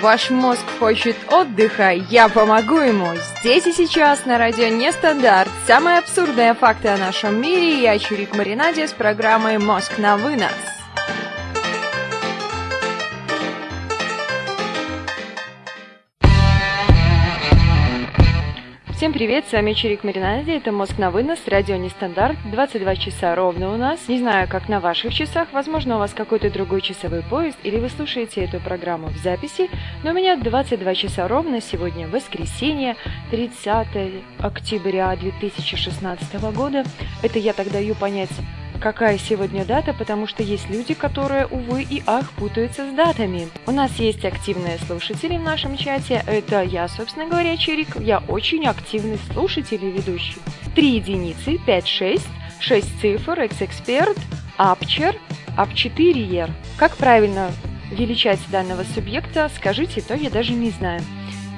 Ваш мозг хочет отдыха, я помогу ему. Здесь и сейчас на радио Нестандарт. Самые абсурдные факты о нашем мире. Я Чурик Маринаде с программой «Мозг на вынос». Всем привет, с вами Чирик Маринаде, это «Мозг на вынос», радио Нестандарт, 22 часа ровно у нас. Не знаю, как на ваших часах, возможно, у вас какой-то другой часовой поезд, или вы слушаете эту программу в записи, но у меня 22 часа ровно, сегодня воскресенье, 30 октября 2016 года. Это я так даю понять какая сегодня дата, потому что есть люди, которые, увы и ах, путаются с датами. У нас есть активные слушатели в нашем чате. Это я, собственно говоря, Чирик. Я очень активный слушатель и ведущий. Три единицы, 5-6, 6 цифр, экс-эксперт, апчер, ап4ер. Как правильно величать данного субъекта, скажите, то я даже не знаю.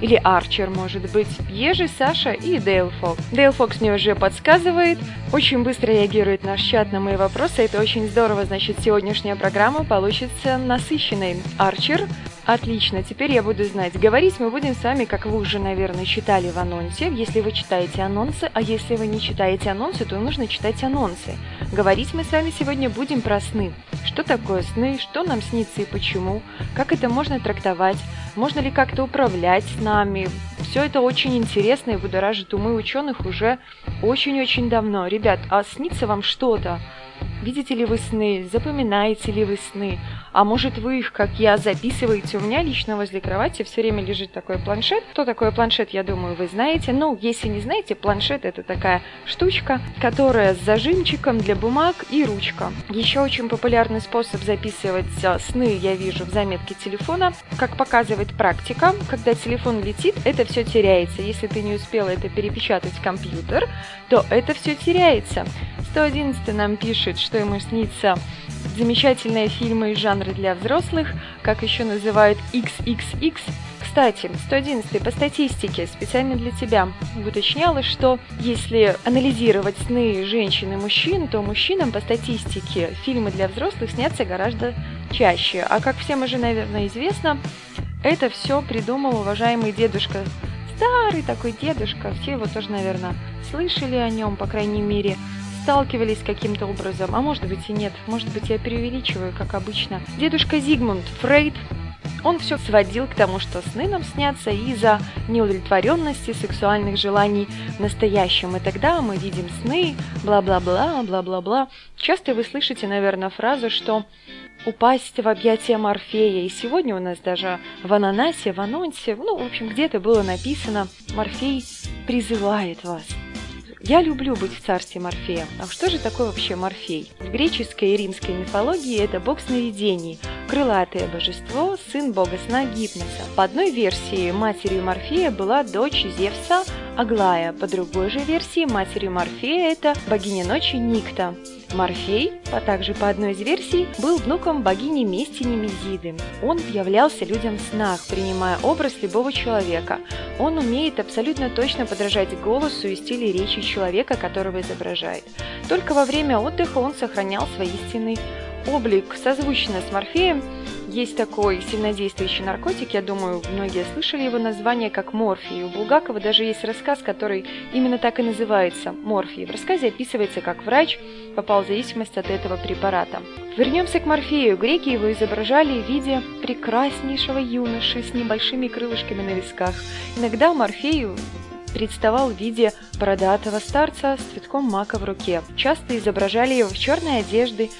Или Арчер, может быть. Ежи, Саша и Дейл Фокс. Дейл Фокс мне уже подсказывает. Очень быстро реагирует наш чат на мои вопросы. Это очень здорово. Значит, сегодняшняя программа получится насыщенной. Арчер Отлично, теперь я буду знать. Говорить мы будем с вами, как вы уже, наверное, читали в анонсе, если вы читаете анонсы, а если вы не читаете анонсы, то нужно читать анонсы. Говорить мы с вами сегодня будем про сны. Что такое сны, что нам снится и почему, как это можно трактовать, можно ли как-то управлять с нами. Все это очень интересно и будоражит умы ученых уже очень-очень давно. Ребят, а снится вам что-то? Видите ли вы сны? Запоминаете ли вы сны? А может вы их, как я, записываете? У меня лично возле кровати все время лежит такой планшет. Что такое планшет, я думаю, вы знаете. Ну, если не знаете, планшет это такая штучка, которая с зажимчиком для бумаг и ручка. Еще очень популярный способ записывать а, сны я вижу в заметке телефона. Как показывает практика, когда телефон летит, это все теряется. Если ты не успела это перепечатать в компьютер, то это все теряется. 111 нам пишет, что ему снится замечательные фильмы из жанра для взрослых, как еще называют XXX. Кстати, 111 по статистике, специально для тебя, уточняла, что если анализировать сны женщин и мужчин, то мужчинам по статистике фильмы для взрослых снятся гораздо чаще. А как всем уже, наверное, известно, это все придумал уважаемый дедушка старый такой дедушка, все его тоже, наверное, слышали о нем, по крайней мере, сталкивались каким-то образом, а может быть и нет, может быть я преувеличиваю, как обычно. Дедушка Зигмунд Фрейд он все сводил к тому, что сны нам снятся из-за неудовлетворенности сексуальных желаний в настоящем. И тогда мы видим сны, бла-бла-бла, бла-бла-бла. Часто вы слышите, наверное, фразу, что упасть в объятия Морфея. И сегодня у нас даже в ананасе, в анонсе, ну, в общем, где-то было написано «Морфей призывает вас». Я люблю быть в царстве Морфея. А что же такое вообще Морфей? В греческой и римской мифологии это бог сновидений, крылатое божество, сын бога сна Гипноса. По одной версии матерью Морфея была дочь Зевса Аглая, по другой же версии матерью Морфея это богиня ночи Никта. Морфей, а также по одной из версий, был внуком богини мести Немезиды. Он являлся людям в снах, принимая образ любого человека. Он умеет абсолютно точно подражать голосу и стилю речи человека, которого изображает. Только во время отдыха он сохранял свой истинный облик. Созвучно с Морфеем есть такой сильнодействующий наркотик, я думаю, многие слышали его название как морфий. У Булгакова даже есть рассказ, который именно так и называется – морфий. В рассказе описывается, как врач попал в зависимость от этого препарата. Вернемся к Морфею. Греки его изображали в виде прекраснейшего юноши с небольшими крылышками на висках. Иногда Морфею представал в виде бородатого старца с цветком мака в руке. Часто изображали его в черной одежде,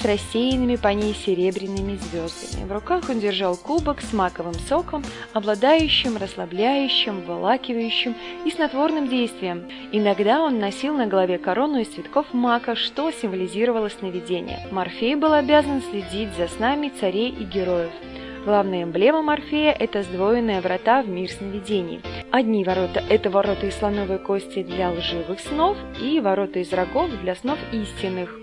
с рассеянными по ней серебряными звездами. В руках он держал кубок с маковым соком, обладающим расслабляющим, вылакивающим и снотворным действием. Иногда он носил на голове корону из цветков мака, что символизировало сновидение. Морфей был обязан следить за снами царей и героев. Главная эмблема Морфея – это сдвоенные врата в мир сновидений. Одни ворота – это ворота из слоновой кости для лживых снов и ворота из рогов для снов истинных.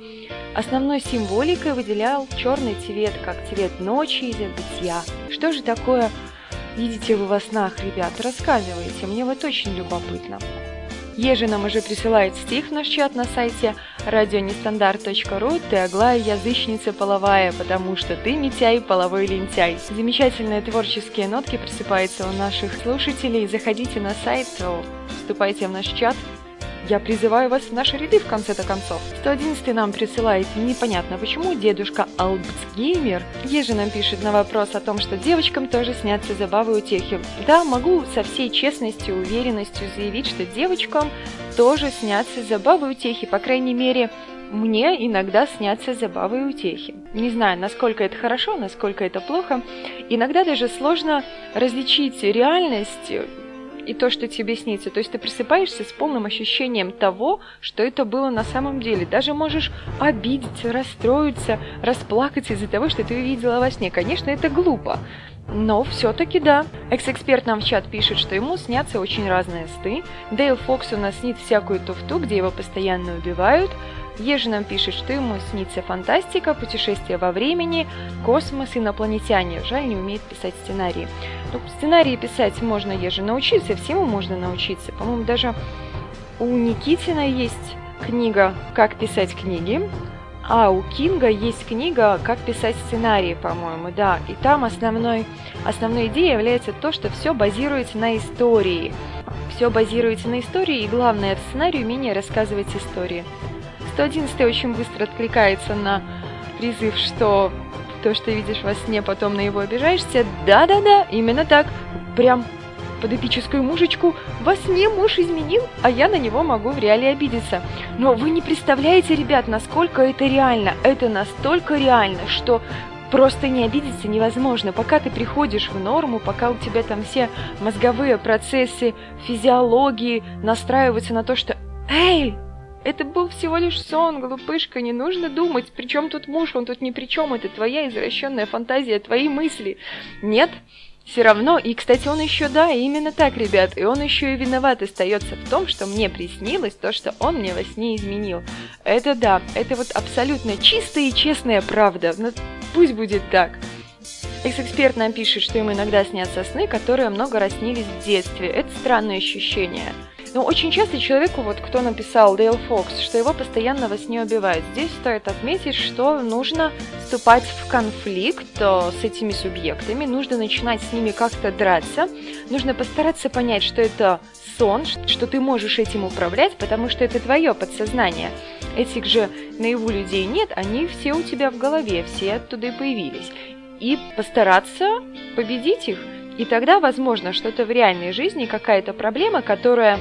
Основной символикой выделял черный цвет, как цвет ночи и забытия. Что же такое видите вы во снах, ребят? Рассказывайте, мне вот очень любопытно. Ежи нам уже присылает стих в наш чат на сайте радионестандарт.ру ты Аглая язычница половая, потому что ты Митяй половой лентяй. Замечательные творческие нотки просыпаются у наших слушателей. Заходите на сайт, вступайте в наш чат, я призываю вас в наши ряды в конце-то концов. 111 нам присылает непонятно почему дедушка Албцгеймер. Еже нам пишет на вопрос о том, что девочкам тоже снятся забавы утехи. Да, могу со всей честностью и уверенностью заявить, что девочкам тоже снятся забавы утехи. По крайней мере, мне иногда снятся забавы и утехи. Не знаю, насколько это хорошо, насколько это плохо. Иногда даже сложно различить реальность и то, что тебе снится. То есть ты просыпаешься с полным ощущением того, что это было на самом деле. Даже можешь обидеться, расстроиться, расплакаться из-за того, что ты увидела во сне. Конечно, это глупо. Но все-таки да. Экс-эксперт нам в чат пишет, что ему снятся очень разные сны. Дейл Фокс у нас снит всякую туфту, где его постоянно убивают. Ежи нам пишет, что ему снится фантастика, путешествия во времени, космос, инопланетяне. Жаль, не умеет писать сценарии. Ну, сценарии писать можно Ежи научиться, всему можно научиться. По-моему, даже у Никитина есть книга «Как писать книги», а у Кинга есть книга «Как писать сценарии», по-моему, да. И там основной, основной идеей является то, что все базируется на истории. Все базируется на истории, и главное в сценарии умение рассказывать истории. 111 очень быстро откликается на призыв, что то, что видишь во сне, потом на его обижаешься. Да-да-да, именно так. Прям под эпическую мужечку во сне муж изменил, а я на него могу в реале обидеться. Но вы не представляете, ребят, насколько это реально. Это настолько реально, что просто не обидеться невозможно. Пока ты приходишь в норму, пока у тебя там все мозговые процессы, физиологии настраиваются на то, что «Эй, это был всего лишь сон, глупышка, не нужно думать. Причем тут муж, он тут ни при чем, это твоя извращенная фантазия, твои мысли. Нет, все равно, и, кстати, он еще, да, именно так, ребят, и он еще и виноват остается в том, что мне приснилось то, что он мне во сне изменил. Это да, это вот абсолютно чистая и честная правда, но пусть будет так. Экс-эксперт нам пишет, что ему иногда снятся сны, которые много раз снились в детстве. Это странное ощущение. Но очень часто человеку, вот кто написал Дейл Фокс, что его постоянно во сне убивают. Здесь стоит отметить, что нужно вступать в конфликт э, с этими субъектами, нужно начинать с ними как-то драться, нужно постараться понять, что это сон, что ты можешь этим управлять, потому что это твое подсознание. Этих же наяву людей нет, они все у тебя в голове, все оттуда и появились. И постараться победить их – и тогда, возможно, что-то в реальной жизни, какая-то проблема, которая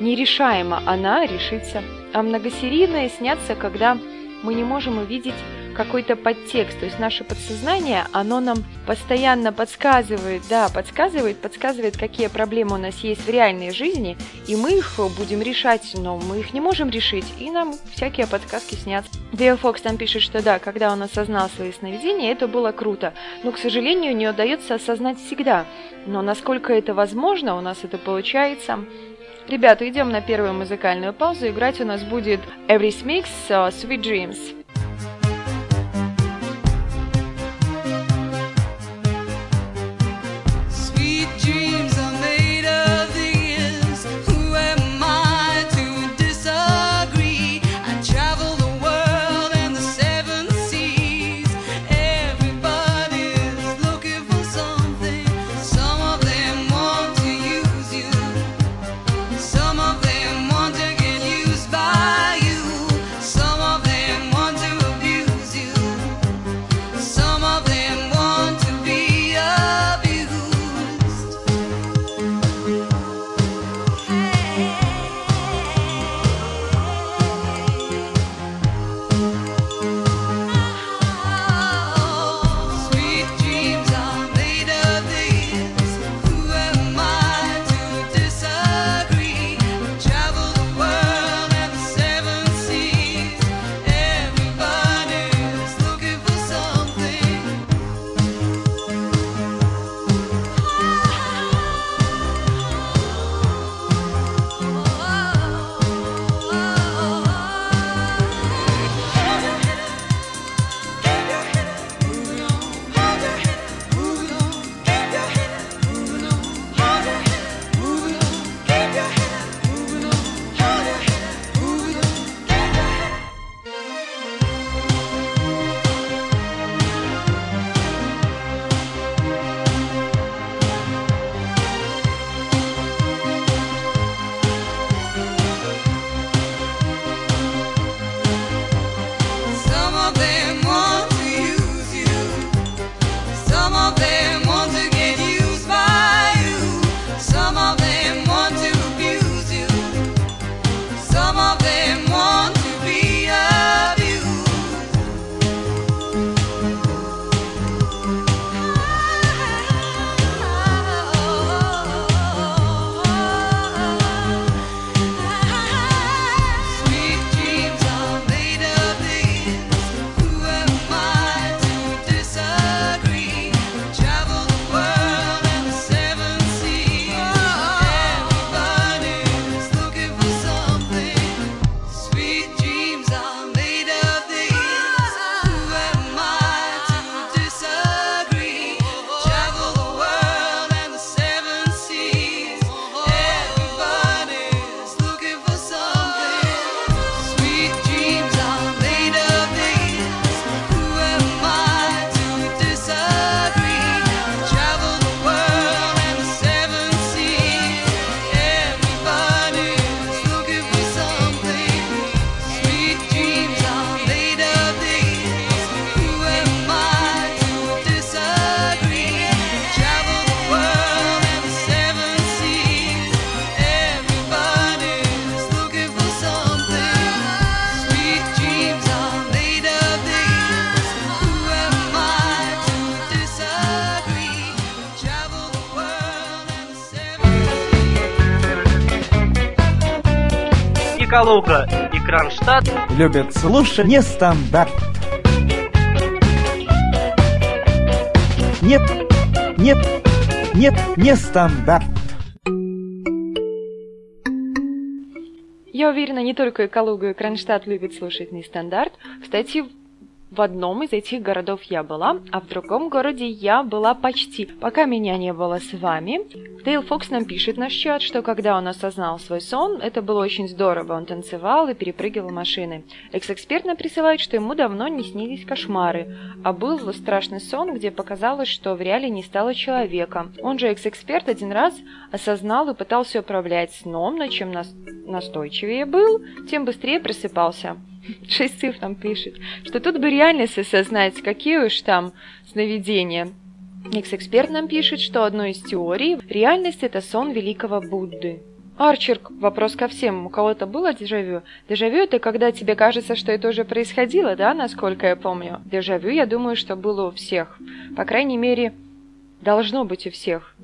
нерешаема, она решится. А многосерийные снятся, когда мы не можем увидеть какой-то подтекст. То есть наше подсознание, оно нам постоянно подсказывает, да, подсказывает, подсказывает, какие проблемы у нас есть в реальной жизни, и мы их будем решать, но мы их не можем решить, и нам всякие подсказки снятся. Дейл Фокс там пишет, что да, когда он осознал свои сновидения, это было круто, но, к сожалению, не удается осознать всегда. Но насколько это возможно, у нас это получается. Ребята, идем на первую музыкальную паузу. Играть у нас будет Every Mix Sweet Dreams. Калуга и Кронштадт любят слушать нестандарт. Нет, нет, нет, не стандарт. Я уверена, не только Калуга, и Кронштадт любят слушать нестандарт. Кстати, в одном из этих городов я была, а в другом городе я была почти. Пока меня не было с вами, Дейл Фокс нам пишет наш чат, что когда он осознал свой сон, это было очень здорово. Он танцевал и перепрыгивал машины. Экс-эксперт нам присылает, что ему давно не снились кошмары, а был страшный сон, где показалось, что в реале не стало человека. Он же экс-эксперт один раз осознал и пытался управлять сном, но чем нас настойчивее был, тем быстрее просыпался. Шесть цифр там пишет, что тут бы реальность осознать, какие уж там сновидения. Экс-эксперт нам пишет, что одной из теорий реальность это сон великого Будды. Арчер, вопрос ко всем. У кого-то было дежавю? Дежавю это когда тебе кажется, что это уже происходило, да, насколько я помню? Дежавю, я думаю, что было у всех. По крайней мере, должно быть у всех.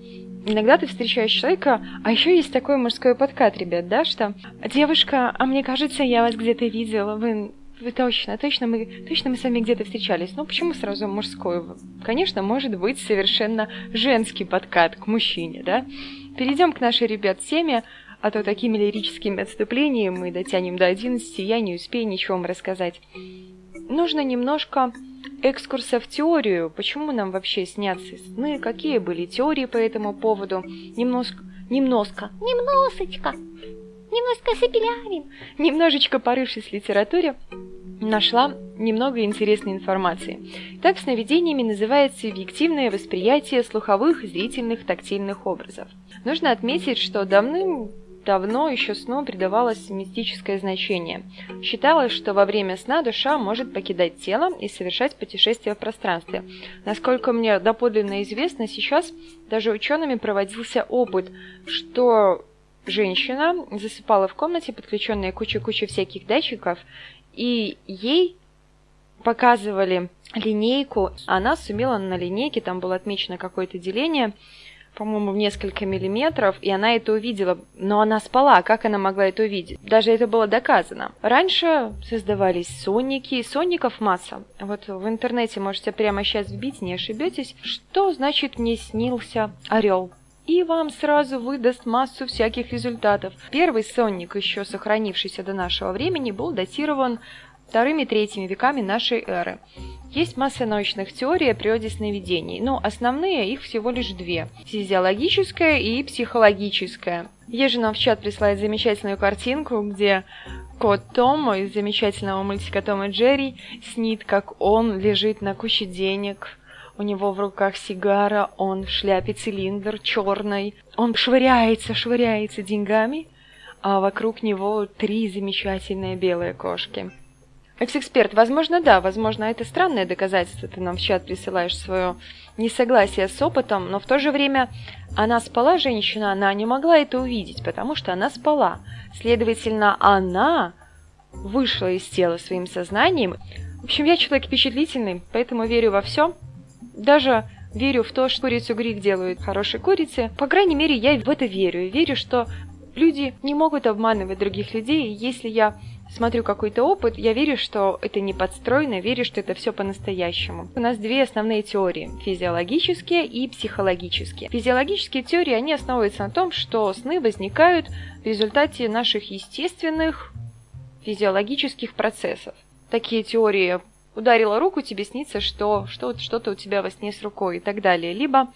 Иногда ты встречаешь человека, а еще есть такой мужской подкат, ребят, да, что девушка, а мне кажется, я вас где-то видела, вы вы точно, точно мы, точно мы с вами где-то встречались. Ну, почему сразу мужской? Конечно, может быть совершенно женский подкат к мужчине, да? Перейдем к нашей, ребят, теме, а то такими лирическими отступлениями мы дотянем до 11, я не успею ничего вам рассказать. Нужно немножко экскурса в теорию, почему нам вообще снятся сны, какие были теории по этому поводу, немножко, немножко, немножечко, немножко запилярим, немножечко порывшись в литературе, нашла немного интересной информации. Так, сновидениями называется объективное восприятие слуховых, зрительных, тактильных образов. Нужно отметить, что давным давно еще сну придавалось мистическое значение. Считалось, что во время сна душа может покидать тело и совершать путешествия в пространстве. Насколько мне доподлинно известно, сейчас даже учеными проводился опыт, что женщина засыпала в комнате, подключенная куча-куча всяких датчиков, и ей показывали линейку, она сумела на линейке, там было отмечено какое-то деление, по-моему, в несколько миллиметров, и она это увидела. Но она спала, как она могла это увидеть? Даже это было доказано. Раньше создавались сонники, сонников масса. Вот в интернете можете прямо сейчас вбить, не ошибетесь. Что значит «мне снился орел»? и вам сразу выдаст массу всяких результатов. Первый сонник, еще сохранившийся до нашего времени, был датирован вторыми-третьими веками нашей эры. Есть масса научных теорий о природе сновидений, но основные их всего лишь две – физиологическая и психологическая. Ежи нам в чат присылает замечательную картинку, где кот Том из замечательного мультика Том и Джерри снит, как он лежит на куче денег, у него в руках сигара, он в шляпе цилиндр черный, он швыряется, швыряется деньгами, а вокруг него три замечательные белые кошки – Экс-эксперт, возможно, да, возможно, это странное доказательство, ты нам в чат присылаешь свое несогласие с опытом, но в то же время она спала, женщина, она не могла это увидеть, потому что она спала. Следовательно, она вышла из тела своим сознанием. В общем, я человек впечатлительный, поэтому верю во все. Даже верю в то, что курицу грик делают хорошие курицы. По крайней мере, я в это верю. Верю, что люди не могут обманывать других людей, если я смотрю какой-то опыт, я верю, что это не подстроено, верю, что это все по-настоящему. У нас две основные теории – физиологические и психологические. Физиологические теории, они основываются на том, что сны возникают в результате наших естественных физиологических процессов. Такие теории ударила руку, тебе снится, что что-то у тебя во сне с рукой и так далее. Либо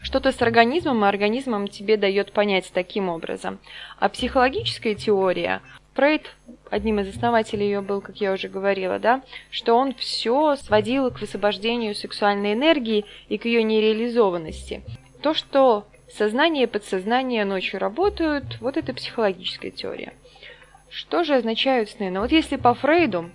что-то с организмом, и организмом тебе дает понять таким образом. А психологическая теория Фрейд, одним из основателей ее был, как я уже говорила, да, что он все сводил к высвобождению сексуальной энергии и к ее нереализованности. То, что сознание и подсознание ночью работают, вот это психологическая теория. Что же означают сны? Ну вот если по Фрейду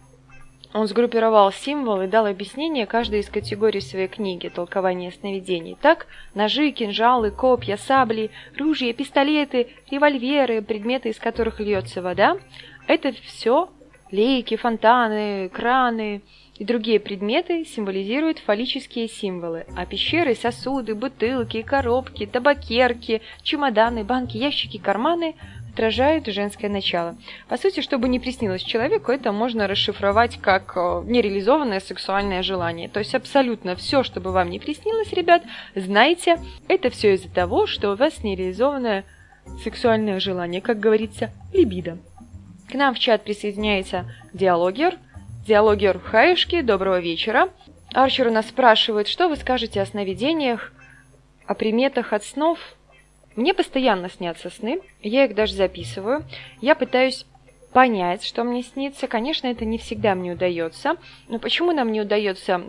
он сгруппировал символы и дал объяснение каждой из категорий своей книги «Толкование сновидений». Так, ножи, кинжалы, копья, сабли, ружья, пистолеты, револьверы, предметы, из которых льется вода – это все лейки, фонтаны, краны и другие предметы символизируют фаллические символы, а пещеры, сосуды, бутылки, коробки, табакерки, чемоданы, банки, ящики, карманы – отражает женское начало. По сути, чтобы не приснилось человеку, это можно расшифровать как э, нереализованное сексуальное желание. То есть абсолютно все, что бы вам не приснилось, ребят, знайте, это все из-за того, что у вас нереализованное сексуальное желание, как говорится, либидо. К нам в чат присоединяется диалогер. Диалогер Хаешки, доброго вечера. Арчер у нас спрашивает, что вы скажете о сновидениях, о приметах от снов. Мне постоянно снятся сны, я их даже записываю. Я пытаюсь понять, что мне снится. Конечно, это не всегда мне удается. Но почему нам не удается?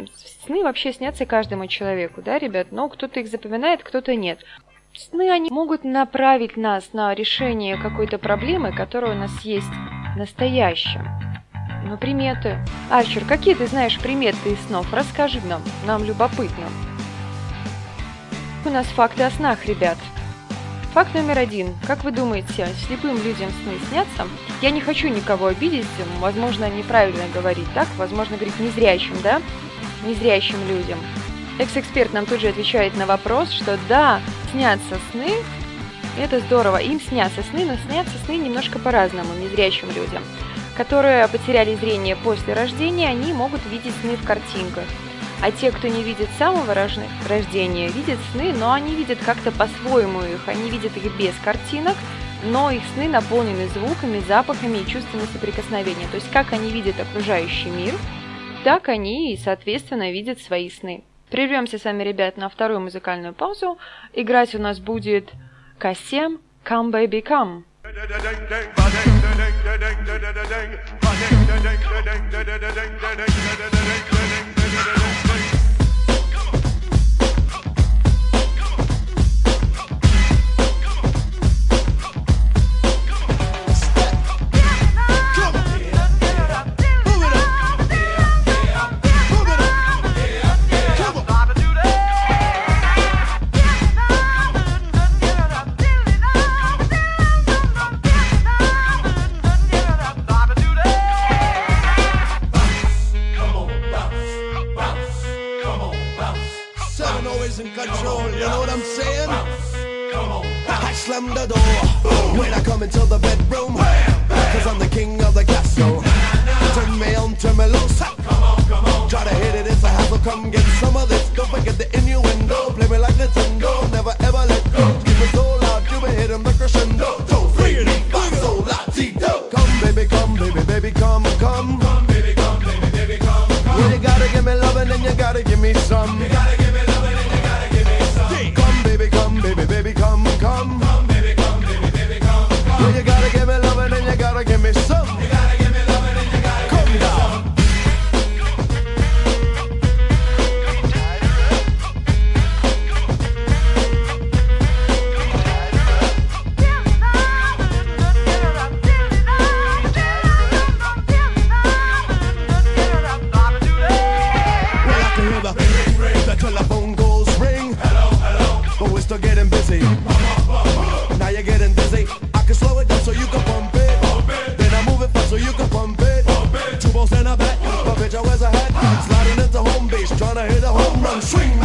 Сны вообще снятся каждому человеку, да, ребят? Но кто-то их запоминает, кто-то нет. Сны, они могут направить нас на решение какой-то проблемы, которая у нас есть в настоящем. Ну, приметы. Арчер, какие ты знаешь приметы из снов? Расскажи нам, нам любопытно. У нас факты о снах, ребят. Факт номер один. Как вы думаете, слепым людям сны снятся? Я не хочу никого обидеть, возможно, неправильно говорить так, возможно, говорить незрячим, да? Незрячим людям. Экс-эксперт нам тут же отвечает на вопрос, что да, снятся сны, это здорово, им снятся сны, но снятся сны немножко по-разному незрячим людям которые потеряли зрение после рождения, они могут видеть сны в картинках. А те, кто не видит самого рождения, видят сны, но они видят как-то по-своему их. Они видят их без картинок, но их сны наполнены звуками, запахами и чувствами соприкосновения. То есть как они видят окружающий мир, так они и, соответственно, видят свои сны. Прервемся с вами, ребят, на вторую музыкальную паузу. Играть у нас будет Касем «Come Baby Come». till the phone goes ring. Hello, hello. But we're still getting busy. Now you're getting dizzy. I can slow it down so you can pump it. Pump it. Then I move it fast so you can pump it. Pump it. Two balls in a back, my bitch I wears a hat. Sliding into home base, trying to hit a home run swing.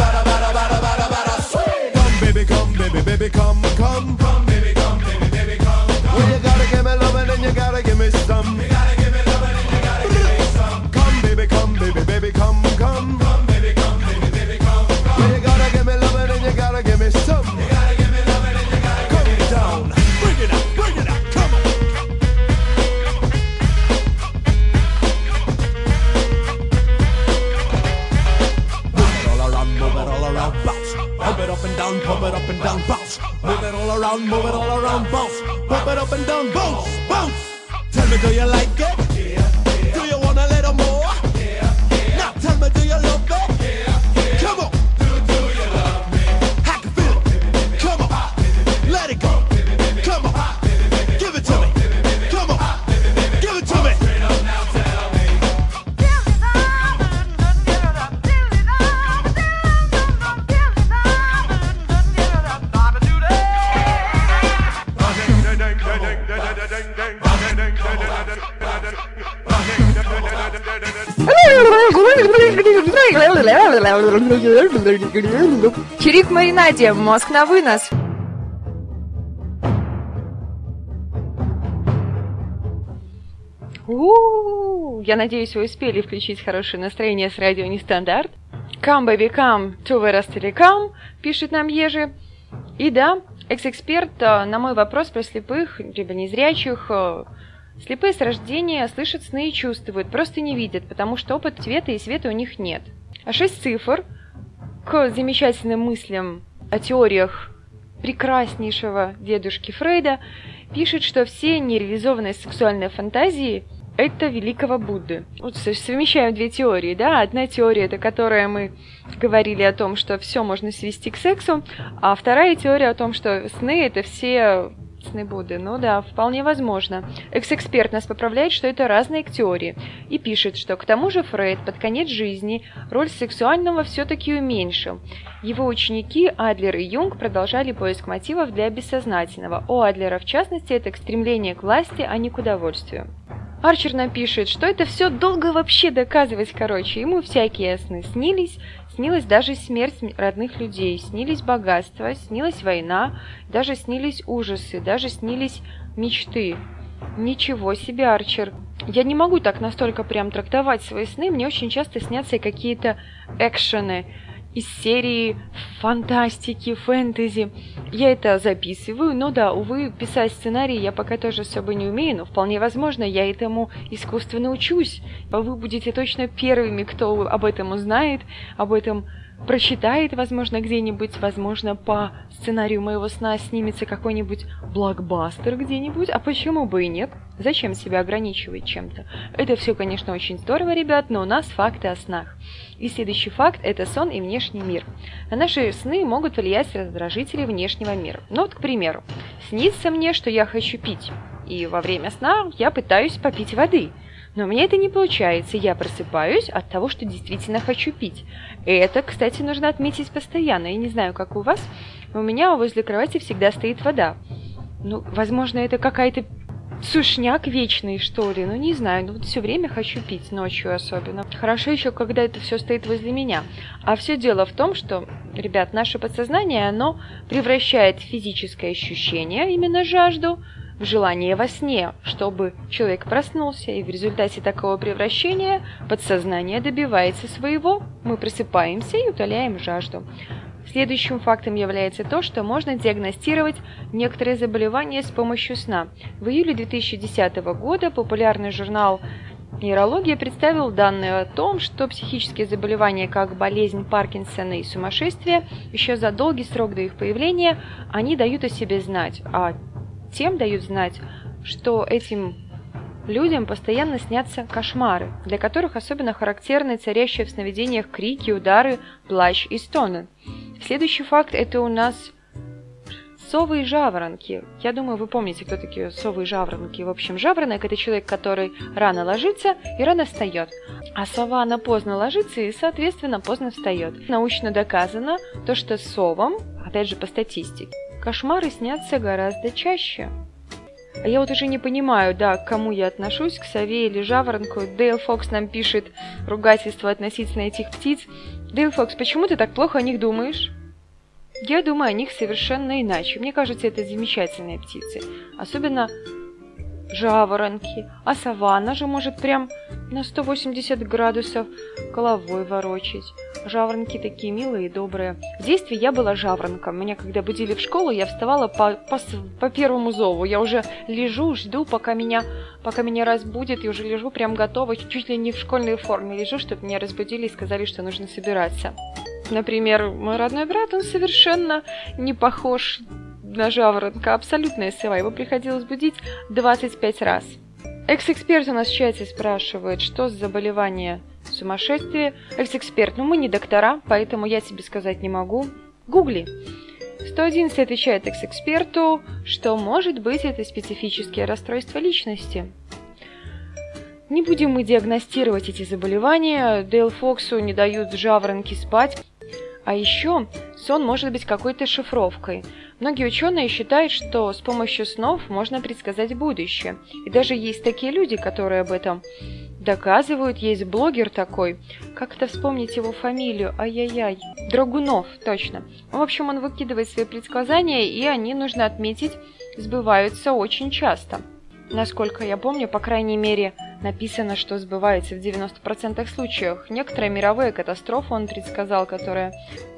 Чирик в маринаде. Мозг на вынос. Ууу, Я надеюсь, вы успели включить хорошее настроение с радио Нестандарт. Come, baby, come, to whereas telecom, пишет нам Ежи. И да, экс-эксперт э, на мой вопрос про слепых, либо незрячих, э, Слепые с рождения слышат сны и чувствуют, просто не видят, потому что опыт цвета и света у них нет. А шесть цифр к замечательным мыслям о теориях прекраснейшего дедушки Фрейда пишет, что все нереализованные сексуальные фантазии – это великого Будды. Вот совмещаем две теории, да? Одна теория – это которая мы говорили о том, что все можно свести к сексу, а вторая теория о том, что сны – это все сны Будды. Ну да, вполне возможно. Экс-эксперт нас поправляет, что это разные теории. И пишет, что к тому же Фрейд под конец жизни роль сексуального все-таки уменьшил. Его ученики Адлер и Юнг продолжали поиск мотивов для бессознательного. У Адлера, в частности, это к стремлению к власти, а не к удовольствию. Арчер напишет, что это все долго вообще доказывать, короче. Ему всякие сны снились, Снилась даже смерть родных людей, снились богатства, снилась война, даже снились ужасы, даже снились мечты. Ничего себе, Арчер. Я не могу так настолько прям трактовать свои сны, мне очень часто снятся какие-то экшены, из серии фантастики, фэнтези. Я это записываю, но да, увы, писать сценарий я пока тоже особо не умею, но вполне возможно, я этому искусственно учусь. Вы будете точно первыми, кто об этом узнает, об этом прочитает, возможно, где-нибудь, возможно, по сценарию моего сна снимется какой-нибудь блокбастер где-нибудь, а почему бы и нет? Зачем себя ограничивать чем-то? Это все, конечно, очень здорово, ребят, но у нас факты о снах. И следующий факт – это сон и внешний мир. На наши сны могут влиять раздражители внешнего мира. Ну вот, к примеру, снится мне, что я хочу пить, и во время сна я пытаюсь попить воды – но у меня это не получается, я просыпаюсь от того, что действительно хочу пить. И это, кстати, нужно отметить постоянно. Я не знаю, как у вас, но у меня возле кровати всегда стоит вода. Ну, возможно, это какая-то сушняк вечный, что ли. Ну, не знаю, ну вот все время хочу пить, ночью особенно. Хорошо еще, когда это все стоит возле меня. А все дело в том, что, ребят, наше подсознание, оно превращает физическое ощущение, именно жажду, желание во сне, чтобы человек проснулся, и в результате такого превращения подсознание добивается своего, мы просыпаемся и утоляем жажду. Следующим фактом является то, что можно диагностировать некоторые заболевания с помощью сна. В июле 2010 года популярный журнал Нейрология представил данные о том, что психические заболевания, как болезнь Паркинсона и сумасшествие, еще за долгий срок до их появления, они дают о себе знать, а тем дают знать, что этим людям постоянно снятся кошмары, для которых особенно характерны царящие в сновидениях крики, удары, плач и стоны. Следующий факт – это у нас совы и жаворонки. Я думаю, вы помните, кто такие совы и жаворонки. В общем, жаворонок – это человек, который рано ложится и рано встает. А сова, она поздно ложится и, соответственно, поздно встает. Научно доказано то, что совам, опять же по статистике, кошмары снятся гораздо чаще. А я вот уже не понимаю, да, к кому я отношусь, к сове или жаворонку. Дейл Фокс нам пишет ругательство относительно этих птиц. Дейл Фокс, почему ты так плохо о них думаешь? Я думаю о них совершенно иначе. Мне кажется, это замечательные птицы. Особенно жаворонки, а сова, она же может прям на 180 градусов головой ворочить. Жаворонки такие милые и добрые. В детстве я была жаворонком. Меня когда будили в школу, я вставала по, по, по первому зову. Я уже лежу, жду, пока меня, пока меня разбудят, и уже лежу прям готова, чуть ли не в школьной форме лежу, чтобы меня разбудили и сказали, что нужно собираться. Например, мой родной брат, он совершенно не похож на жаворонка, абсолютная сова. Его приходилось будить 25 раз. Экс-эксперт у нас в чате спрашивает, что за заболевание сумасшествие. Экс-эксперт, ну мы не доктора, поэтому я тебе сказать не могу. Гугли. 111 отвечает экс-эксперту, что может быть это специфические расстройства личности. Не будем мы диагностировать эти заболевания, Дейл Фоксу не дают жаворонки спать. А еще сон может быть какой-то шифровкой – Многие ученые считают, что с помощью снов можно предсказать будущее. И даже есть такие люди, которые об этом доказывают. Есть блогер такой. Как это вспомнить его фамилию? Ай-яй-яй. Драгунов, точно. В общем, он выкидывает свои предсказания, и они, нужно отметить, сбываются очень часто. Насколько я помню, по крайней мере, написано, что сбывается в 90% случаях. Некоторые мировые катастрофы он предсказал, которая...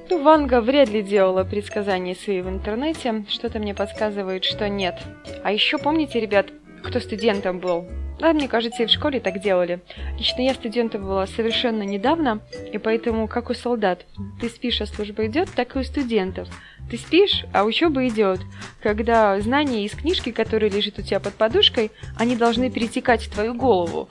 Ну, Ванга вряд ли делала предсказания свои в интернете. Что-то мне подсказывает, что нет. А еще помните, ребят, кто студентом был? Да, мне кажется, и в школе так делали. Лично я студентом была совершенно недавно, и поэтому, как у солдат, ты спишь, а служба идет, так и у студентов. Ты спишь, а учеба идет. Когда знания из книжки, которая лежит у тебя под подушкой, они должны перетекать в твою голову.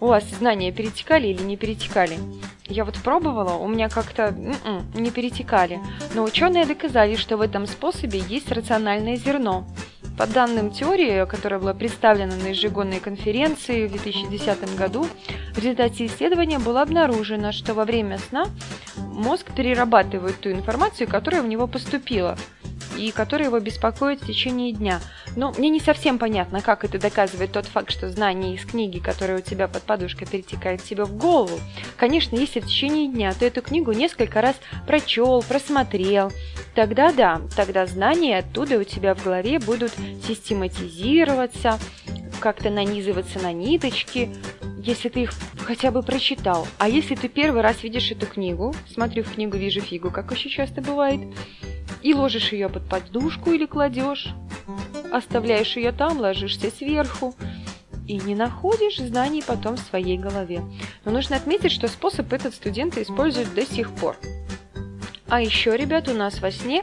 У вас знания перетекали или не перетекали? Я вот пробовала, у меня как-то м-м, не перетекали. Но ученые доказали, что в этом способе есть рациональное зерно. По данным теории, которая была представлена на ежегодной конференции в 2010 году, в результате исследования было обнаружено, что во время сна мозг перерабатывает ту информацию, которая в него поступила и которая его беспокоит в течение дня. Но мне не совсем понятно, как это доказывает тот факт, что знание из книги, которая у тебя под подушкой, перетекает тебе в голову. Конечно, если в течение дня ты эту книгу несколько раз прочел, просмотрел, тогда да, тогда знания оттуда у тебя в голове будут систематизироваться, как-то нанизываться на ниточки, если ты их хотя бы прочитал. А если ты первый раз видишь эту книгу, смотрю в книгу, вижу фигу, как очень часто бывает, и ложишь ее под подушку или кладешь, оставляешь ее там, ложишься сверху, и не находишь знаний потом в своей голове. Но нужно отметить, что способ этот студенты используют до сих пор. А еще, ребят, у нас во сне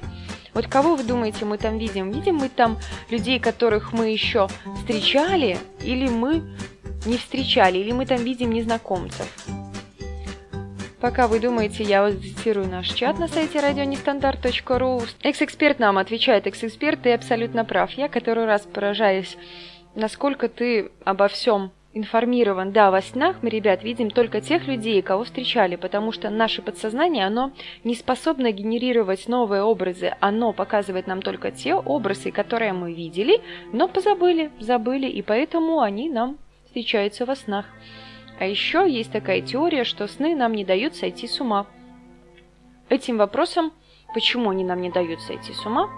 вот кого вы думаете, мы там видим? Видим мы там людей, которых мы еще встречали, или мы не встречали, или мы там видим незнакомцев? Пока вы думаете, я вот цитирую наш чат на сайте радионестандарт.ру. Экс-эксперт нам отвечает, экс-эксперт, ты абсолютно прав. Я который раз поражаюсь, насколько ты обо всем информирован. Да, во снах мы, ребят, видим только тех людей, кого встречали, потому что наше подсознание, оно не способно генерировать новые образы. Оно показывает нам только те образы, которые мы видели, но позабыли, забыли, и поэтому они нам встречаются во снах. А еще есть такая теория, что сны нам не дают сойти с ума. Этим вопросом, почему они нам не дают сойти с ума,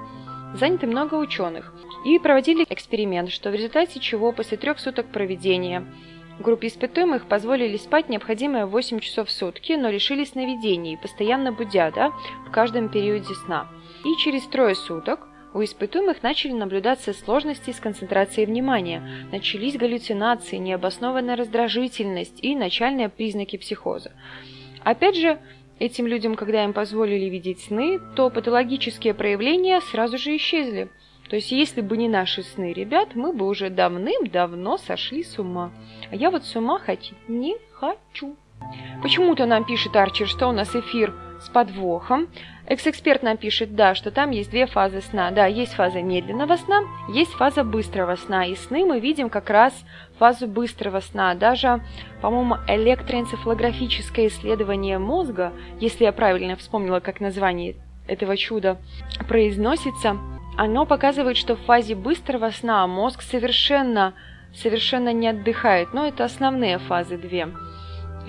заняты много ученых и проводили эксперимент, что в результате чего после трех суток проведения группе испытуемых позволили спать необходимое 8 часов в сутки, но лишили сновидений, постоянно будя да, в каждом периоде сна. И через трое суток у испытуемых начали наблюдаться сложности с концентрацией внимания, начались галлюцинации, необоснованная раздражительность и начальные признаки психоза. Опять же, этим людям, когда им позволили видеть сны, то патологические проявления сразу же исчезли – то есть, если бы не наши сны, ребят, мы бы уже давным-давно сошли с ума. А я вот с ума ходить не хочу. Почему-то нам пишет Арчер, что у нас эфир с подвохом. Экс-эксперт нам пишет, да, что там есть две фазы сна. Да, есть фаза медленного сна, есть фаза быстрого сна. И сны мы видим как раз фазу быстрого сна. Даже, по-моему, электроэнцефалографическое исследование мозга, если я правильно вспомнила, как название этого чуда произносится, оно показывает, что в фазе быстрого сна мозг совершенно, совершенно не отдыхает. Но это основные фазы две.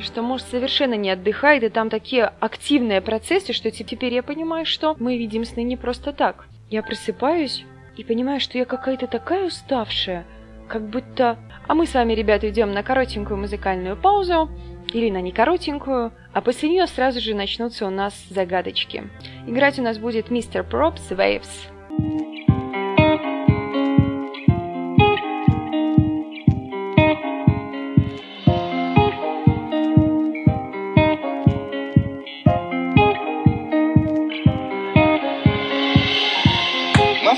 Что мозг совершенно не отдыхает, и там такие активные процессы, что теперь я понимаю, что мы видим сны не просто так. Я просыпаюсь и понимаю, что я какая-то такая уставшая, как будто... А мы с вами, ребята, идем на коротенькую музыкальную паузу, или на некоротенькую, а после нее сразу же начнутся у нас загадочки. Играть у нас будет Мистер Пропс Waves.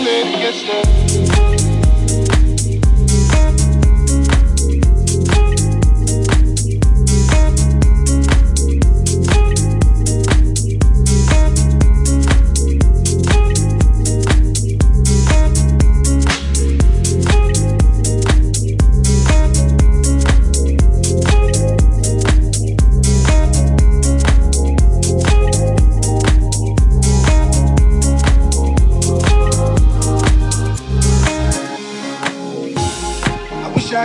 me to get started.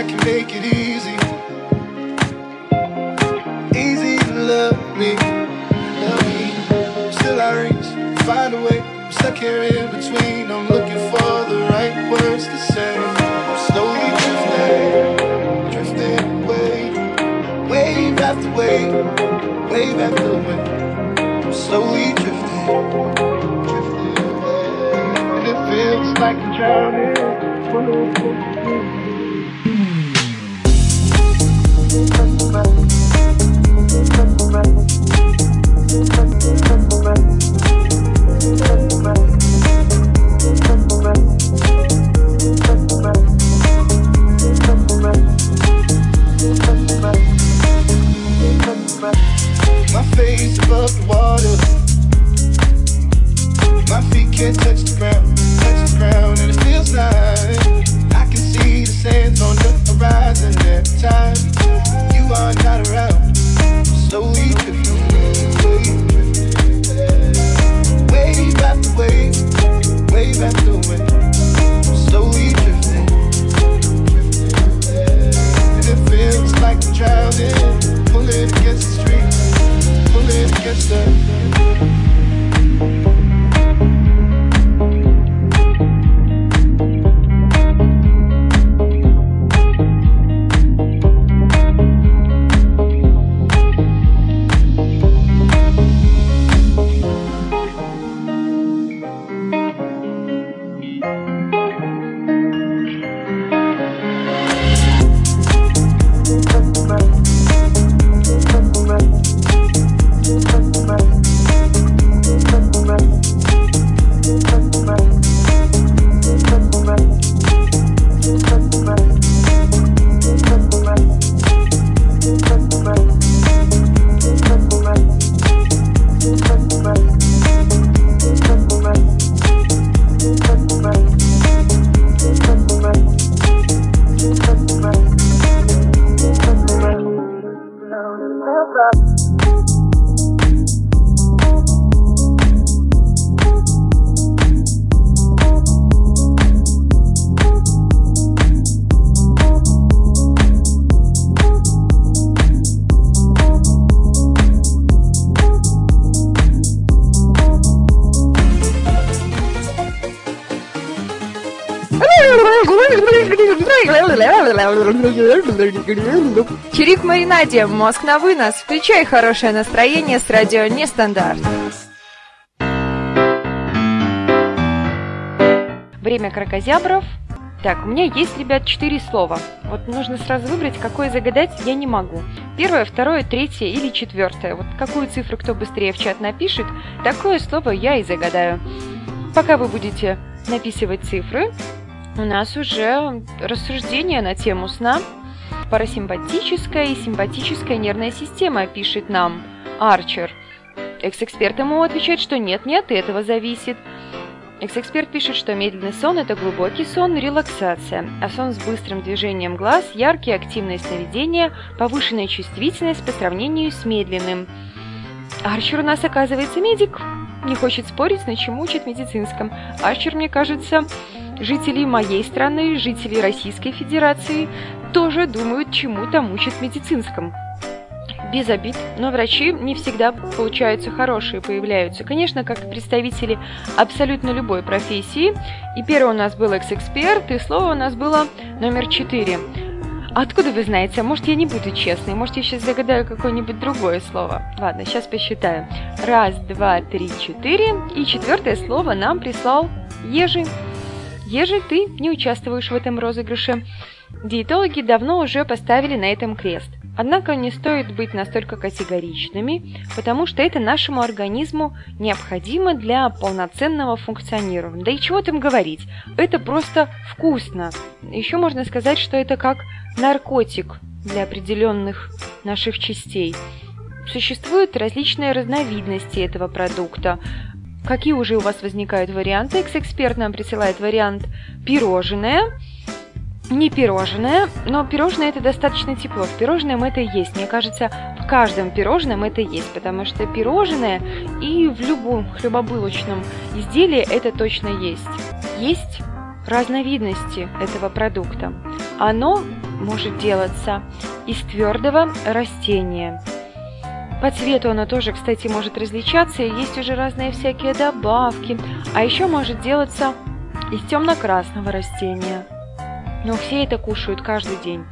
I can make it easy. Easy to love me, love me. Still I reach, find a way. I'm stuck here in between. I'm looking for the right words to say. I'm slowly drifting, drifting away. Wave after wave, wave after wave. I'm slowly drifting, drifting away. And it feels like I'm drowning. Маринаде, мозг на вынос. Включай хорошее настроение с радио Нестандарт. Время крокозябров. Так, у меня есть, ребят, четыре слова. Вот нужно сразу выбрать, какое загадать я не могу. Первое, второе, третье или четвертое. Вот какую цифру кто быстрее в чат напишет, такое слово я и загадаю. Пока вы будете написывать цифры, у нас уже рассуждение на тему сна. Парасимпатическая и симпатическая нервная система, пишет нам Арчер. Экс-эксперт ему отвечает, что нет-нет, этого зависит. Экс-эксперт пишет, что медленный сон – это глубокий сон, релаксация, а сон с быстрым движением глаз, яркие активные сновидения, повышенная чувствительность по сравнению с медленным. Арчер у нас, оказывается, медик. Не хочет спорить, на чему учит медицинском. Арчер, мне кажется, жители моей страны, жители Российской Федерации тоже думают, чему там учат медицинском. Без обид, но врачи не всегда получаются хорошие, появляются. Конечно, как представители абсолютно любой профессии. И первый у нас был экс-эксперт, и слово у нас было номер четыре. Откуда вы знаете? Может, я не буду честной? Может, я сейчас загадаю какое-нибудь другое слово? Ладно, сейчас посчитаю. Раз, два, три, четыре. И четвертое слово нам прислал Ежи. Ежи, ты не участвуешь в этом розыгрыше. Диетологи давно уже поставили на этом крест. Однако не стоит быть настолько категоричными, потому что это нашему организму необходимо для полноценного функционирования. Да и чего там говорить, это просто вкусно. Еще можно сказать, что это как наркотик для определенных наших частей. Существуют различные разновидности этого продукта. Какие уже у вас возникают варианты? Экс-эксперт нам присылает вариант пирожное, не пирожное, но пирожное это достаточно тепло. В пирожном это есть. Мне кажется, в каждом пирожном это есть, потому что пирожное и в любом хлебобулочном изделии это точно есть. Есть разновидности этого продукта. Оно может делаться из твердого растения. По цвету оно тоже, кстати, может различаться, и есть уже разные всякие добавки. А еще может делаться из темно-красного растения. Но все это кушают каждый день.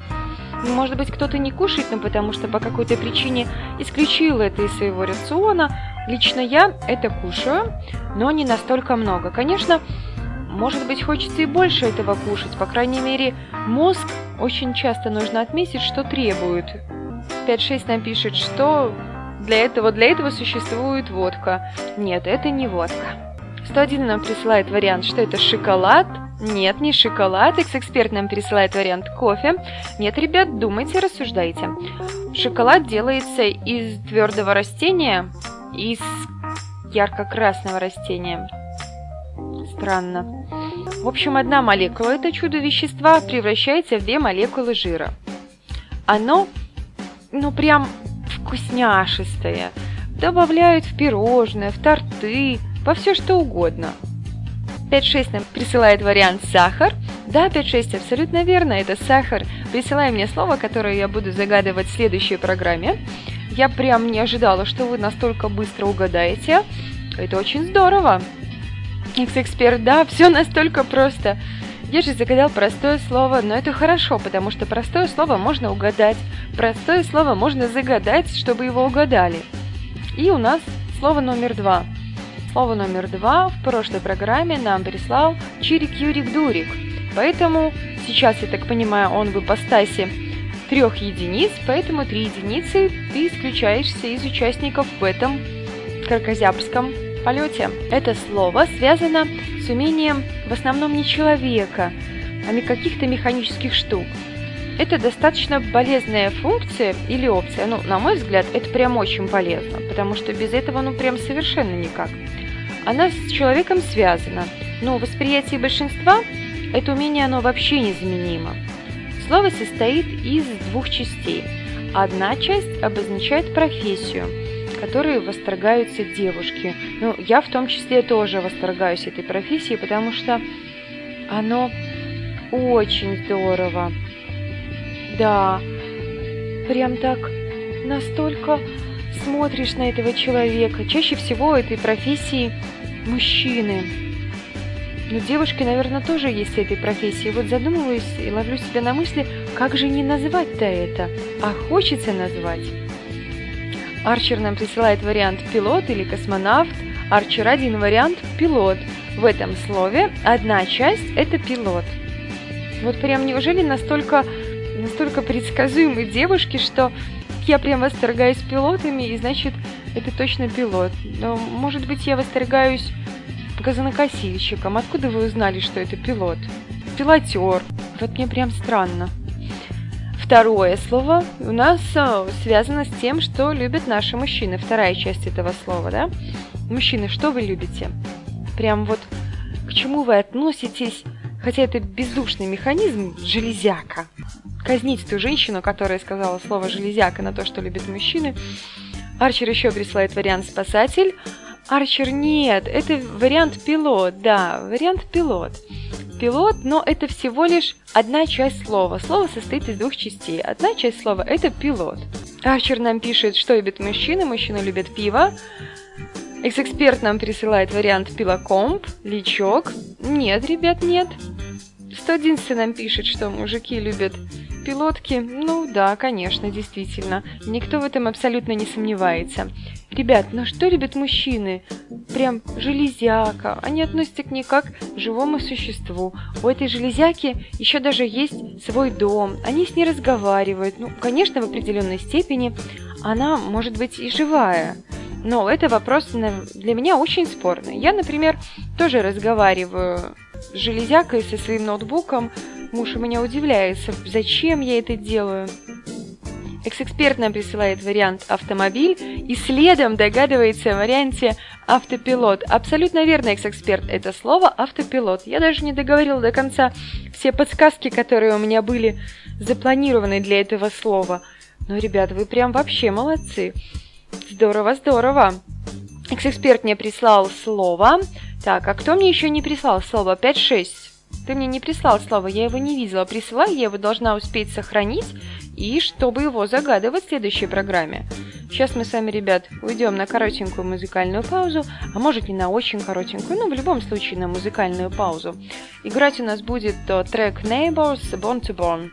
Может быть, кто-то не кушает, но потому что по какой-то причине исключил это из своего рациона. Лично я это кушаю, но не настолько много. Конечно, может быть, хочется и больше этого кушать. По крайней мере, мозг очень часто нужно отметить, что требует. 5-6 нам пишет, что для этого, для этого существует водка. Нет, это не водка. 101 нам присылает вариант, что это шоколад. Нет, не шоколад. X-эксперт нам присылает вариант кофе. Нет, ребят, думайте, рассуждайте. Шоколад делается из твердого растения, из ярко-красного растения. Странно. В общем, одна молекула это чудо вещества превращается в две молекулы жира. Оно, ну прям вкусняшистое. Добавляют в пирожное, в торты, во все что угодно. 5-6 нам присылает вариант «сахар». Да, 5-6 абсолютно верно, это сахар. Присылай мне слово, которое я буду загадывать в следующей программе. Я прям не ожидала, что вы настолько быстро угадаете. Это очень здорово. X-эксперт, да, все настолько просто. Я же загадал простое слово, но это хорошо, потому что простое слово можно угадать. Простое слово можно загадать, чтобы его угадали. И у нас слово номер два – Слово номер два в прошлой программе нам прислал Чирик Юрик Дурик. Поэтому сейчас, я так понимаю, он в ипостаси трех единиц, поэтому три единицы ты исключаешься из участников в этом кракозябрском полете. Это слово связано с умением в основном не человека, а каких-то механических штук. Это достаточно полезная функция или опция. Ну, на мой взгляд, это прям очень полезно, потому что без этого, ну, прям совершенно никак. Она с человеком связана, но в восприятии большинства это умение, оно вообще незаменимо. Слово состоит из двух частей. Одна часть обозначает профессию, которой восторгаются девушки. Ну, я в том числе тоже восторгаюсь этой профессией, потому что оно очень здорово. Да, прям так настолько смотришь на этого человека. Чаще всего этой профессии мужчины. Но девушки, наверное, тоже есть этой профессии. Вот задумываюсь и ловлю себя на мысли, как же не назвать-то это? А хочется назвать. Арчер нам присылает вариант пилот или космонавт. Арчер один вариант пилот. В этом слове одна часть – это пилот. Вот прям неужели настолько, настолько предсказуемые девушки, что я прям восторгаюсь пилотами, и значит, это точно пилот. Но, может быть, я восторгаюсь газонокосильщиком. Откуда вы узнали, что это пилот? Пилотер. Вот мне прям странно. Второе слово у нас э, связано с тем, что любят наши мужчины. Вторая часть этого слова, да? Мужчины, что вы любите? Прям вот к чему вы относитесь Хотя это бездушный механизм, железяка. Казнить ту женщину, которая сказала слово «железяка» на то, что любят мужчины. Арчер еще присылает вариант «спасатель». Арчер нет, это вариант пилот, да, вариант пилот. Пилот, но это всего лишь одна часть слова. Слово состоит из двух частей. Одна часть слова – это пилот. Арчер нам пишет, что любят мужчины. Мужчины любят пиво. Экс-эксперт нам присылает вариант пилокомп, личок. Нет, ребят, нет. 111 нам пишет, что мужики любят пилотки. Ну да, конечно, действительно. Никто в этом абсолютно не сомневается. Ребят, ну что любят мужчины? Прям железяка. Они относятся к ней как к живому существу. У этой железяки еще даже есть свой дом. Они с ней разговаривают. Ну, конечно, в определенной степени она может быть и живая. Но это вопрос для меня очень спорный. Я, например, тоже разговариваю с железякой со своим ноутбуком. Муж у меня удивляется, зачем я это делаю. Экс-эксперт нам присылает вариант автомобиль и следом догадывается о варианте автопилот. Абсолютно верно, экс-эксперт, это слово автопилот. Я даже не договорила до конца все подсказки, которые у меня были запланированы для этого слова. Но, ребят, вы прям вообще молодцы. Здорово, здорово. Экс-эксперт мне прислал слово. Так, а кто мне еще не прислал слово? 5-6. Ты мне не прислал слово, я его не видела. Присылай, я его должна успеть сохранить, и чтобы его загадывать в следующей программе. Сейчас мы с вами, ребят, уйдем на коротенькую музыкальную паузу, а может не на очень коротенькую, но в любом случае на музыкальную паузу. Играть у нас будет то трек Neighbors Born to Born.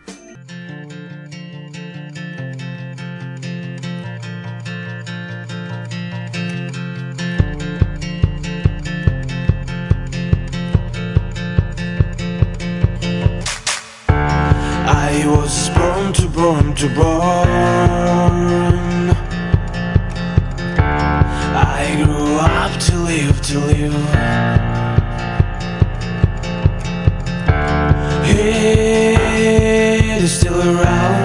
Born to born. I grew up to live to live. It is still around.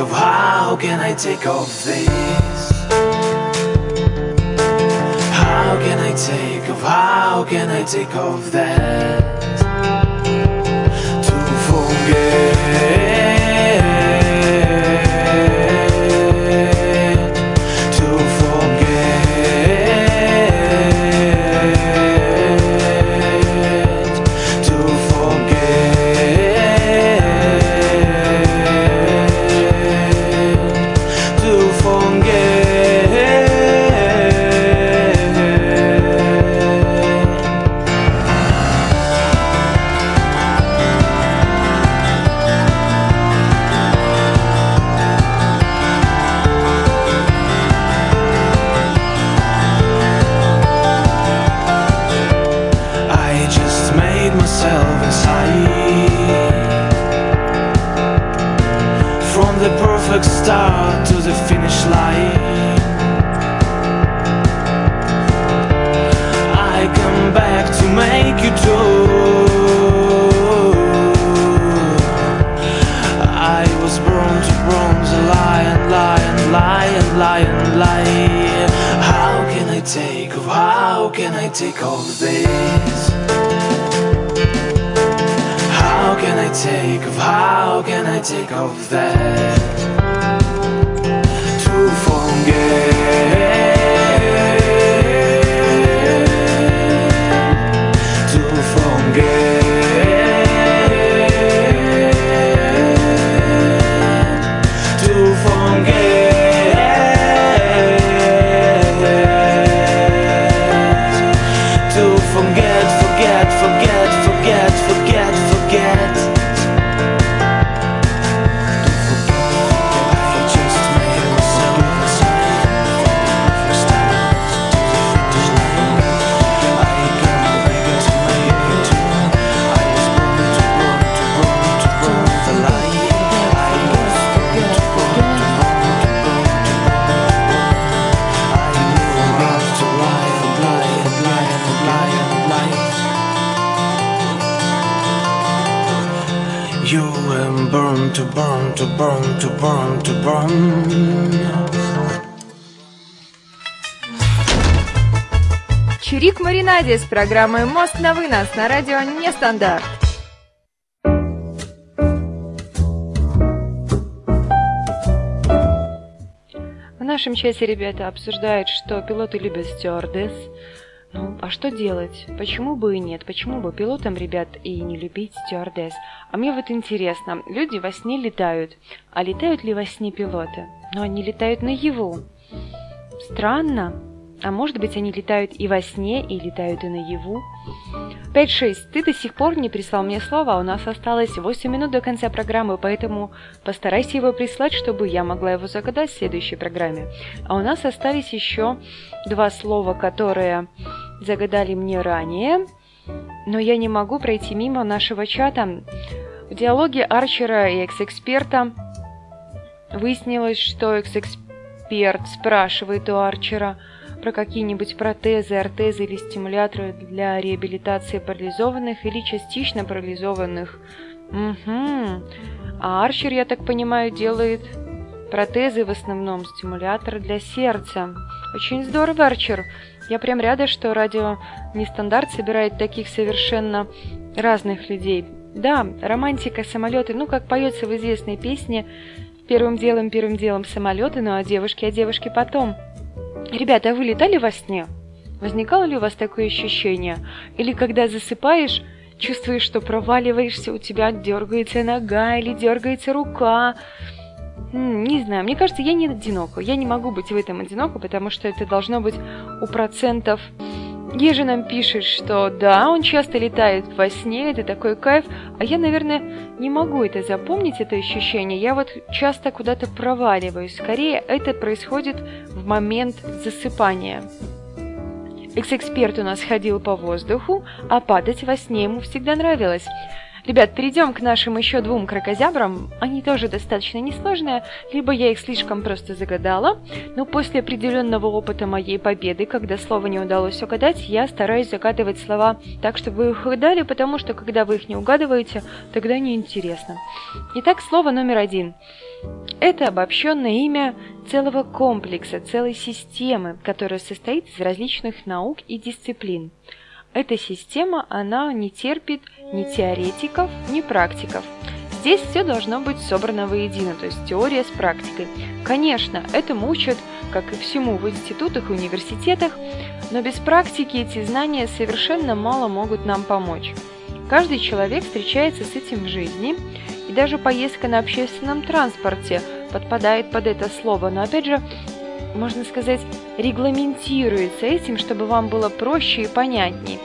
Take? How can I take off this? How can I take off? How can I take off that? Маринаде с программой «Мост на вынос» на радио «Нестандарт». В нашем чате ребята обсуждают, что пилоты любят стюардесс. Ну, а что делать? Почему бы и нет? Почему бы пилотам, ребят, и не любить стюардесс? А мне вот интересно, люди во сне летают. А летают ли во сне пилоты? Но они летают наяву. Странно. А может быть, они летают и во сне, и летают и наяву? 5-6. Ты до сих пор не прислал мне слово, а у нас осталось 8 минут до конца программы, поэтому постарайся его прислать, чтобы я могла его загадать в следующей программе. А у нас остались еще два слова, которые загадали мне ранее, но я не могу пройти мимо нашего чата. В диалоге Арчера и экс-эксперта выяснилось, что экс-эксперт эксперт спрашивает у Арчера про какие-нибудь протезы, ортезы или стимуляторы для реабилитации парализованных или частично парализованных. Угу. А Арчер, я так понимаю, делает протезы в основном, стимуляторы для сердца. Очень здорово, Арчер. Я прям рада, что радио Нестандарт собирает таких совершенно разных людей. Да, романтика, самолеты, ну, как поется в известной песне, первым делом, первым делом самолеты, ну а девушки, а девушки потом. Ребята, а вы летали во сне? Возникало ли у вас такое ощущение? Или когда засыпаешь, чувствуешь, что проваливаешься, у тебя дергается нога или дергается рука? Не знаю, мне кажется, я не одинока. Я не могу быть в этом одинока, потому что это должно быть у процентов Ежи нам пишет, что да, он часто летает во сне, это такой кайф, а я, наверное, не могу это запомнить, это ощущение. Я вот часто куда-то проваливаюсь. Скорее, это происходит в момент засыпания. Экс-эксперт у нас ходил по воздуху, а падать во сне ему всегда нравилось. Ребят, перейдем к нашим еще двум крокозябрам. Они тоже достаточно несложные, либо я их слишком просто загадала, но после определенного опыта моей победы, когда слово не удалось угадать, я стараюсь загадывать слова так, чтобы вы их угадали, потому что когда вы их не угадываете, тогда неинтересно. Итак, слово номер один. Это обобщенное имя целого комплекса, целой системы, которая состоит из различных наук и дисциплин. Эта система, она не терпит ни теоретиков, ни практиков. Здесь все должно быть собрано воедино, то есть теория с практикой. Конечно, этому учат, как и всему в институтах и университетах, но без практики эти знания совершенно мало могут нам помочь. Каждый человек встречается с этим в жизни, и даже поездка на общественном транспорте подпадает под это слово. Но опять же, можно сказать, регламентируется этим, чтобы вам было проще и понятней.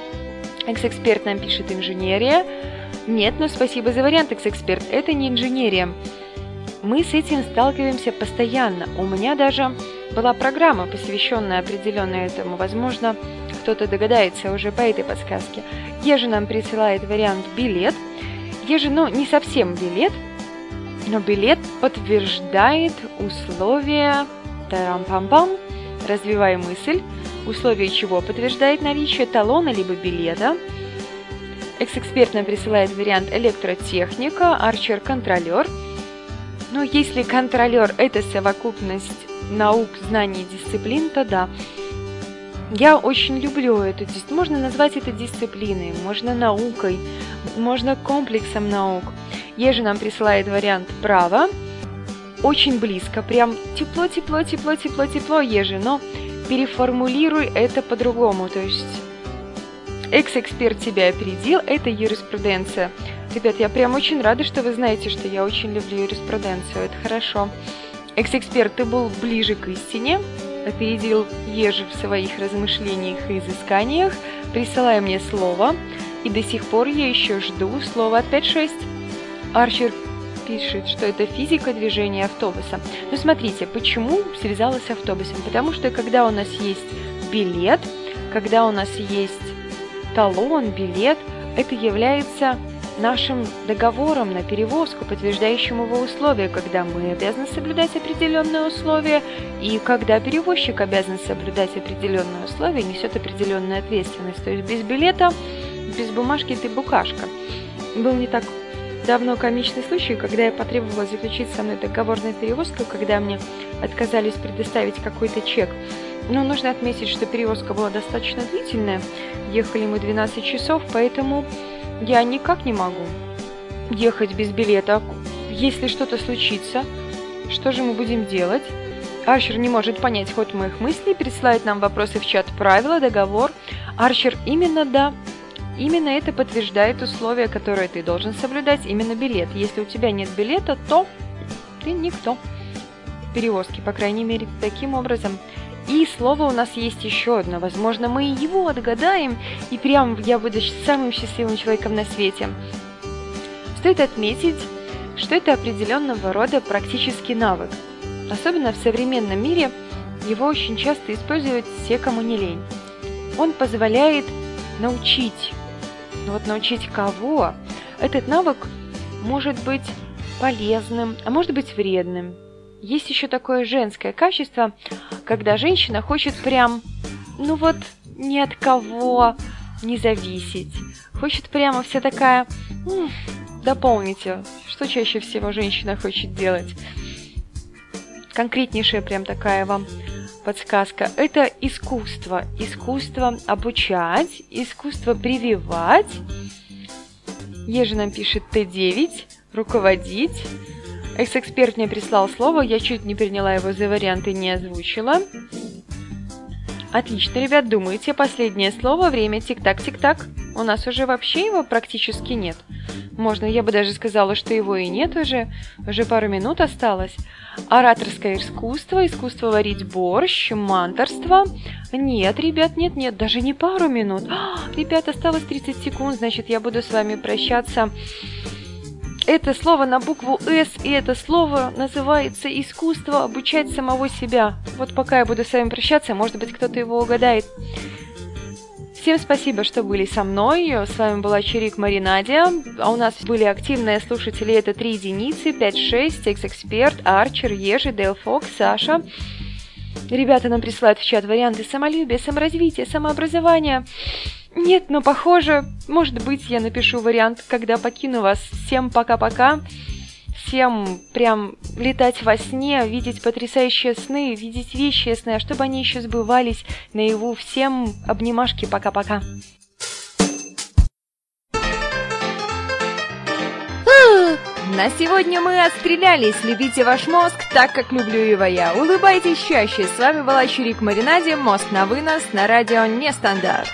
Экс-эксперт нам пишет инженерия. Нет, но спасибо за вариант, экс-эксперт. Это не инженерия. Мы с этим сталкиваемся постоянно. У меня даже была программа, посвященная определенно этому. Возможно, кто-то догадается уже по этой подсказке. Ежи нам присылает вариант билет. Ежи, ну, не совсем билет, но билет подтверждает условия Тарам-пам-пам. Развивай мысль, условие чего подтверждает наличие талона либо билета. Экс-эксперт нам присылает вариант электротехника, арчер-контролер. Но если контролер – это совокупность наук, знаний, дисциплин, то да. Я очень люблю эту дисциплину. Можно назвать это дисциплиной, можно наукой, можно комплексом наук. Еже нам присылает вариант право – очень близко, прям тепло, тепло, тепло, тепло, тепло, ежи, но переформулируй это по-другому, то есть экс-эксперт тебя опередил, это юриспруденция. Ребят, я прям очень рада, что вы знаете, что я очень люблю юриспруденцию, это хорошо. Экс-эксперт, ты был ближе к истине, опередил ежи в своих размышлениях и изысканиях, присылай мне слово, и до сих пор я еще жду слова от 5-6. Арчер пишет, что это физика движения автобуса. Но смотрите, почему связалась с автобусом? Потому что когда у нас есть билет, когда у нас есть талон, билет, это является нашим договором на перевозку, подтверждающим его условия, когда мы обязаны соблюдать определенные условия, и когда перевозчик обязан соблюдать определенные условия, несет определенную ответственность. То есть без билета, без бумажки ты букашка. Был не так давно комичный случай, когда я потребовала заключить со мной договор на перевозку, когда мне отказались предоставить какой-то чек. Но нужно отметить, что перевозка была достаточно длительная. Ехали мы 12 часов, поэтому я никак не могу ехать без билета. Если что-то случится, что же мы будем делать? Арчер не может понять ход моих мыслей, присылает нам вопросы в чат правила, договор. Арчер именно да. Именно это подтверждает условия, которые ты должен соблюдать, именно билет. Если у тебя нет билета, то ты никто. Перевозки, по крайней мере, таким образом. И слово у нас есть еще одно. Возможно, мы его отгадаем, и прям я буду самым счастливым человеком на свете. Стоит отметить, что это определенного рода практический навык. Особенно в современном мире его очень часто используют все, кому не лень. Он позволяет научить но вот научить кого? Этот навык может быть полезным, а может быть вредным. есть еще такое женское качество, когда женщина хочет прям, ну вот, ни от кого не зависеть. Хочет прямо вся такая... м, Дополните, что чаще всего женщина хочет делать? Конкретнейшая прям такая вам подсказка. Это искусство. Искусство обучать, искусство прививать. Ежи нам пишет Т9, руководить. Экс-эксперт мне прислал слово, я чуть не приняла его за вариант и не озвучила. Отлично, ребят, думаете, последнее слово, время тик-так, тик-так. У нас уже вообще его практически нет. Можно, я бы даже сказала, что его и нет уже. Уже пару минут осталось. Ораторское искусство, искусство варить борщ, манторство. Нет, ребят, нет, нет, даже не пару минут. А, ребят, осталось 30 секунд, значит, я буду с вами прощаться. Это слово на букву «С», и это слово называется «искусство обучать самого себя». Вот пока я буду с вами прощаться, может быть, кто-то его угадает. Всем спасибо, что были со мной. С вами была Чирик Маринадия. А у нас были активные слушатели. Это три единицы, 5-6, экс-эксперт, Арчер, Ежи, Дэл Фокс, Саша. Ребята нам присылают в чат варианты самолюбия, саморазвития, самообразования. Нет, но похоже, может быть, я напишу вариант, когда покину вас. Всем пока-пока. Всем прям летать во сне, видеть потрясающие сны, видеть вещи сны, а чтобы они еще сбывались наяву. Всем обнимашки, пока-пока. На сегодня мы отстрелялись. Любите ваш мозг так, как люблю его я. Улыбайтесь чаще. С вами была Чурик Маринаде. Мозг на вынос на радио Нестандарт.